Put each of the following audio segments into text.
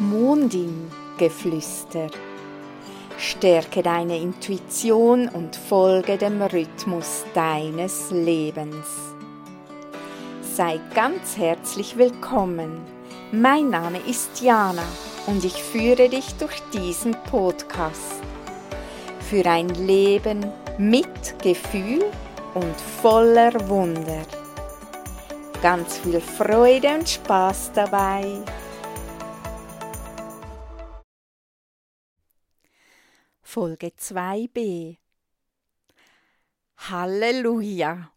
Mondin-Geflüster. Stärke deine Intuition und folge dem Rhythmus deines Lebens. Sei ganz herzlich willkommen. Mein Name ist Jana und ich führe dich durch diesen Podcast. Für ein Leben mit Gefühl und voller Wunder. Ganz viel Freude und Spaß dabei. Folge 2b. Halleluja!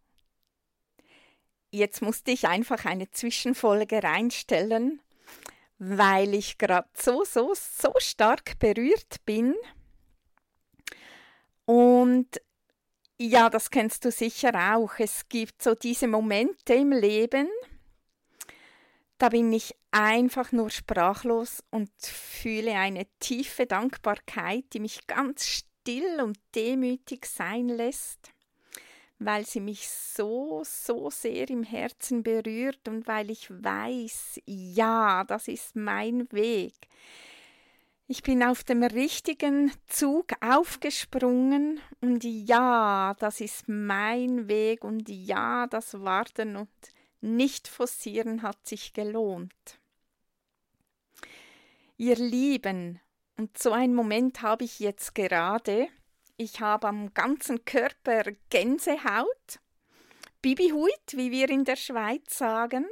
Jetzt musste ich einfach eine Zwischenfolge reinstellen, weil ich gerade so, so, so stark berührt bin. Und ja, das kennst du sicher auch. Es gibt so diese Momente im Leben, da bin ich einfach nur sprachlos und fühle eine tiefe Dankbarkeit, die mich ganz still und demütig sein lässt, weil sie mich so, so sehr im Herzen berührt und weil ich weiß, ja, das ist mein Weg. Ich bin auf dem richtigen Zug aufgesprungen und ja, das ist mein Weg und ja, das Warten und nicht forcieren hat sich gelohnt. Ihr Lieben, und so einen Moment habe ich jetzt gerade. Ich habe am ganzen Körper Gänsehaut, Bibihuit, wie wir in der Schweiz sagen,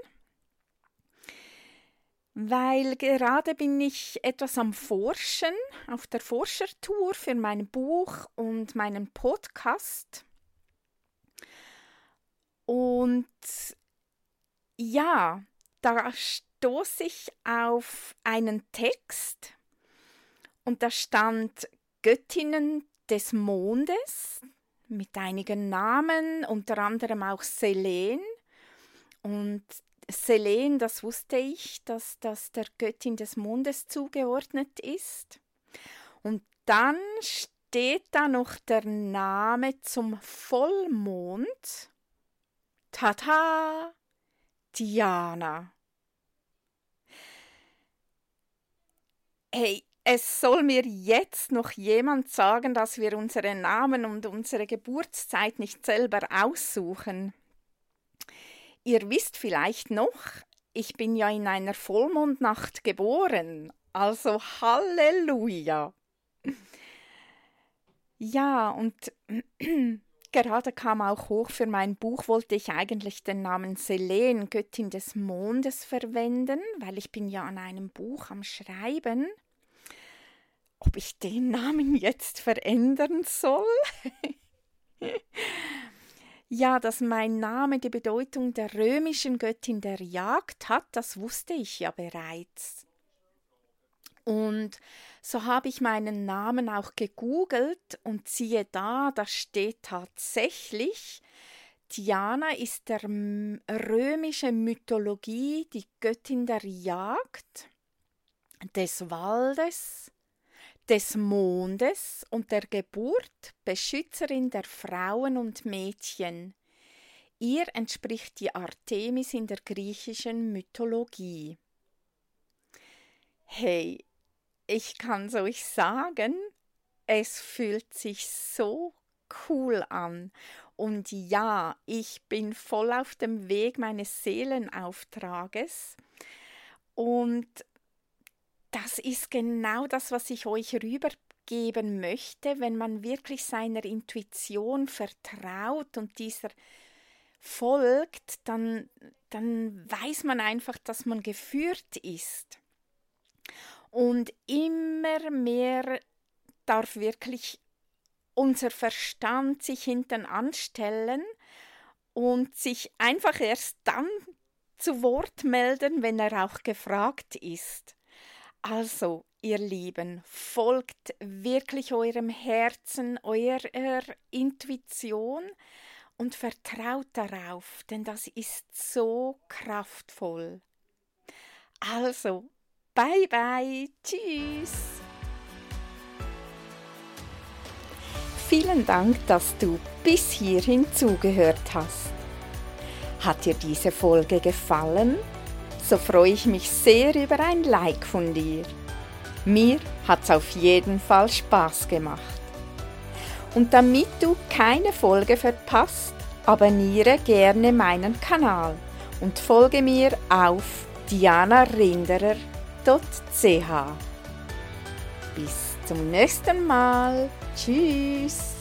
weil gerade bin ich etwas am Forschen, auf der Forschertour für mein Buch und meinen Podcast. Und ja, da stoße ich auf einen Text und da stand Göttinnen des Mondes mit einigen Namen, unter anderem auch Selen. Und Selen, das wusste ich, dass das der Göttin des Mondes zugeordnet ist. Und dann steht da noch der Name zum Vollmond. Tata! Diana. Hey, es soll mir jetzt noch jemand sagen, dass wir unsere Namen und unsere Geburtszeit nicht selber aussuchen. Ihr wisst vielleicht noch, ich bin ja in einer Vollmondnacht geboren, also Halleluja. Ja, und gerade kam auch hoch, für mein Buch wollte ich eigentlich den Namen Selene, Göttin des Mondes, verwenden, weil ich bin ja an einem Buch am Schreiben. Ob ich den Namen jetzt verändern soll? ja, dass mein Name die Bedeutung der römischen Göttin der Jagd hat, das wusste ich ja bereits. Und so habe ich meinen Namen auch gegoogelt und siehe da, da steht tatsächlich, Diana ist der römische Mythologie die Göttin der Jagd, des Waldes, des Mondes und der Geburt, Beschützerin der Frauen und Mädchen. Ihr entspricht die Artemis in der griechischen Mythologie. Hey, ich kann es euch sagen, es fühlt sich so cool an. Und ja, ich bin voll auf dem Weg meines Seelenauftrages. Und das ist genau das, was ich euch rübergeben möchte, wenn man wirklich seiner Intuition vertraut und dieser folgt, dann, dann weiß man einfach, dass man geführt ist. Und immer mehr darf wirklich unser Verstand sich hinten anstellen und sich einfach erst dann zu Wort melden, wenn er auch gefragt ist. Also, ihr Lieben, folgt wirklich eurem Herzen, eurer Intuition und vertraut darauf, denn das ist so kraftvoll. Also, Bye, bye. Tschüss. Vielen Dank, dass du bis hierhin zugehört hast. Hat dir diese Folge gefallen? so freue ich mich sehr über ein Like von dir. Mir hat's auf jeden Fall Spaß gemacht. Und damit du keine Folge verpasst, abonniere gerne meinen Kanal und folge mir auf dianarinderer.ch. Bis zum nächsten Mal. Tschüss.